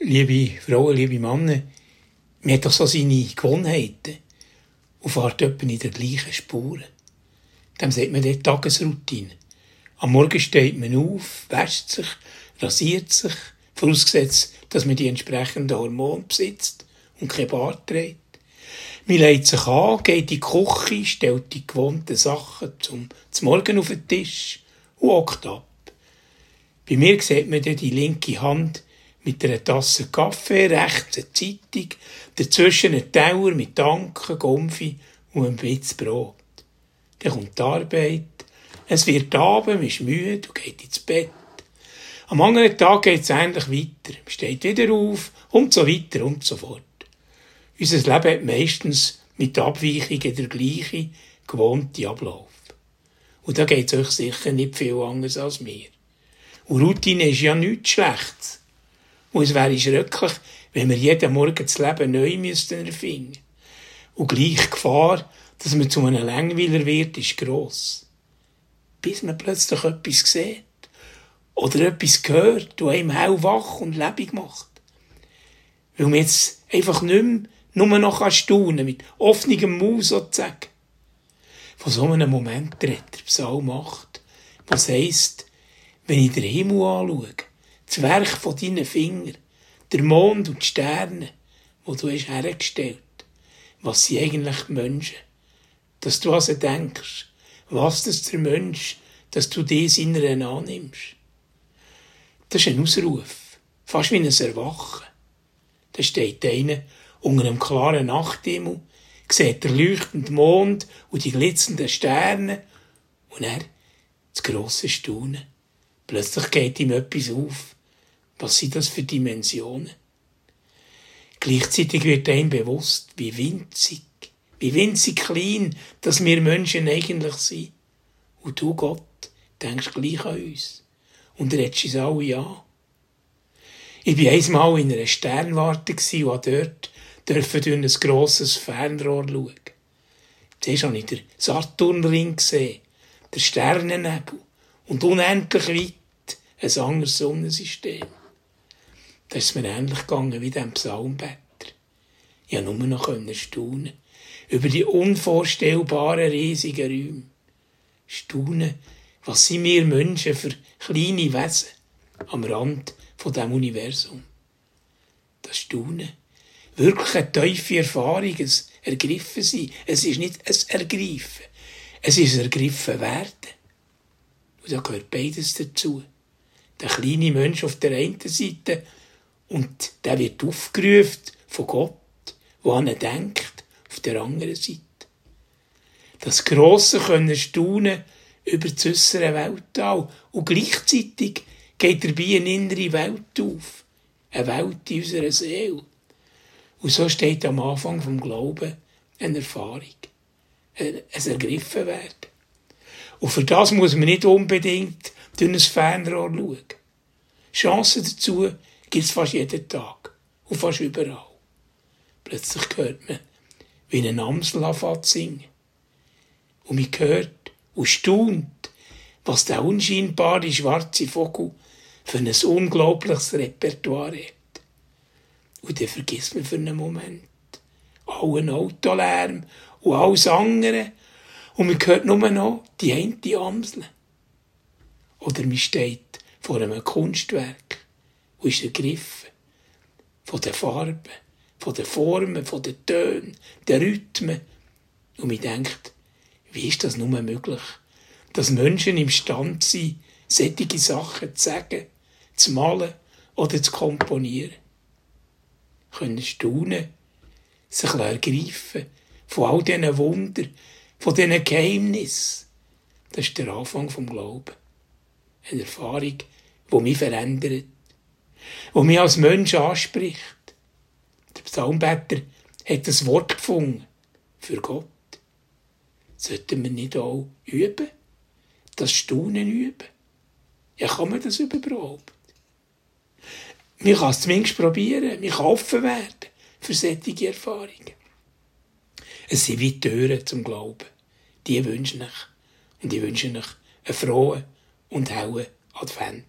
liebe Frauen, liebe Männer, man hat doch so seine Gewohnheiten und fährt etwa in der gleichen Spuren. Dem sagt man dort Tagesroutine. Am Morgen steht man auf, wäscht sich, rasiert sich, vorausgesetzt, dass man die entsprechenden Hormone besitzt und kein Bart trägt. Man legt sich an, geht in die Küche, stellt die gewohnten Sachen zum, zum Morgen auf den Tisch und hockt ab. Bei mir sieht man dann die linke Hand mit einer Tasse Kaffee, rechts eine Zeitung, dazwischen ein Teller mit Danken, Gomfi und ein Bitz Brot. Dann kommt die Arbeit, es wird Abend, man ist müde und geht ins Bett. Am anderen Tag geht es endlich weiter, man steht wieder auf und so weiter und so fort. Unser Leben hat meistens mit Abweichungen der gleiche, gewohnte Ablauf. Und da geht es euch sicher nicht viel anders als mir. Und Routine ist ja nichts Schlechtes. Und es wäre schrecklich, wenn wir jeden Morgen das Leben neu müssten erfinden. Und gleich Gefahr, dass man zu einem Langweiler wird, ist gross. Bis man plötzlich etwas sieht. Oder etwas hört, das einem hellwach und lebendig macht. Weil man jetzt einfach nicht mehr nur noch staunen mit offenem Maus sozusagen. Von so einem Moment redet der Psalm 8, was heisst, wenn ich den Himmel anschaue, das Werk von deinen Fingern, der Mond und die Sterne, wo du hast hergestellt, was sind eigentlich die Menschen? Dass du also denkst, was das der Mensch, dass du dies in einer annimmst. Das ist ein Ausruf, fast wie ein Erwachen. Da steht einer unter einem klaren Nachthimmel, sieht der leuchtende Mond und die glitzernden Sterne und er das grosse Staunen. Plötzlich geht ihm etwas auf. Was sind das für Dimensionen? Gleichzeitig wird einem bewusst, wie winzig, wie winzig klein, dass wir Menschen eigentlich sind. Und du, Gott, denkst gleich an uns. Und redest uns alle an. Ich war einmal in einer Sternwarte und dort dürfen durch ein grosses Fernrohr schauen. Zuerst habe ich den Saturnring gesehen, den Sternennebel und unendlich weit ein anderes Sonnensystem. Das ist mir ähnlich gegangen wie dem Psalmbetter. Ich konnte nur noch staunen über die unvorstellbaren riesigen Räume. Staunen, was sind wir Menschen für kleine Wesen am Rand von dem Universum. Das Staunen, wirklich eine tiefe Erfahrung, ein Ergriffen sein. Es ist nicht ein Ergreifen, es ist ein Ergriffen werden. Und da gehört beides dazu. Der kleine Mensch auf der einen Seite und der wird aufgerufen von Gott, wo an ihn denkt, auf der anderen Seite. Das grosse können staunen über das äußere Weltall und gleichzeitig geht dabei eine innere Welt auf, eine Welt in unserer Seele. Und so steht am Anfang vom Glauben eine Erfahrung, ein Ergriffen werden. Und für das muss man nicht unbedingt durch ein Fernrohr schauen. Chancen dazu gibt es fast jeden Tag und fast überall. Plötzlich hört man, wie ein Amsel anfängt singen. Und man hört und staunt, was der unscheinbare schwarze Vogel für ein unglaubliches Repertoire hat. Und dann vergisst man für einen Moment allen Autolärm und alles andere. Und man hört nur noch die eine Amsel. Oder man steht vor einem Kunstwerk und ist ergriffen von den Farben, von den Formen, von den Tönen, den Rhythmen. Und man denkt, wie ist das nur möglich, dass Menschen imstande sind, solche Sachen zu sagen, zu malen oder zu komponieren können staunen, sich ergreifen von all diesen Wundern, von diesen Geheimnissen. Das ist der Anfang vom Glauben. Eine Erfahrung, die mich verändert, die mich als Mensch anspricht. Der Psalmbetter hat das Wort gefunden für Gott. Sollten wir nicht auch üben? Das Staunen üben? Ja, kann man das überhaupt? Man kann es zumindest probieren, man kann offen werden für solche Erfahrungen. Es sind wie Türen zum Glauben. Die wünsche ich. Und ich wünsche euch einen frohen und hellen Advent.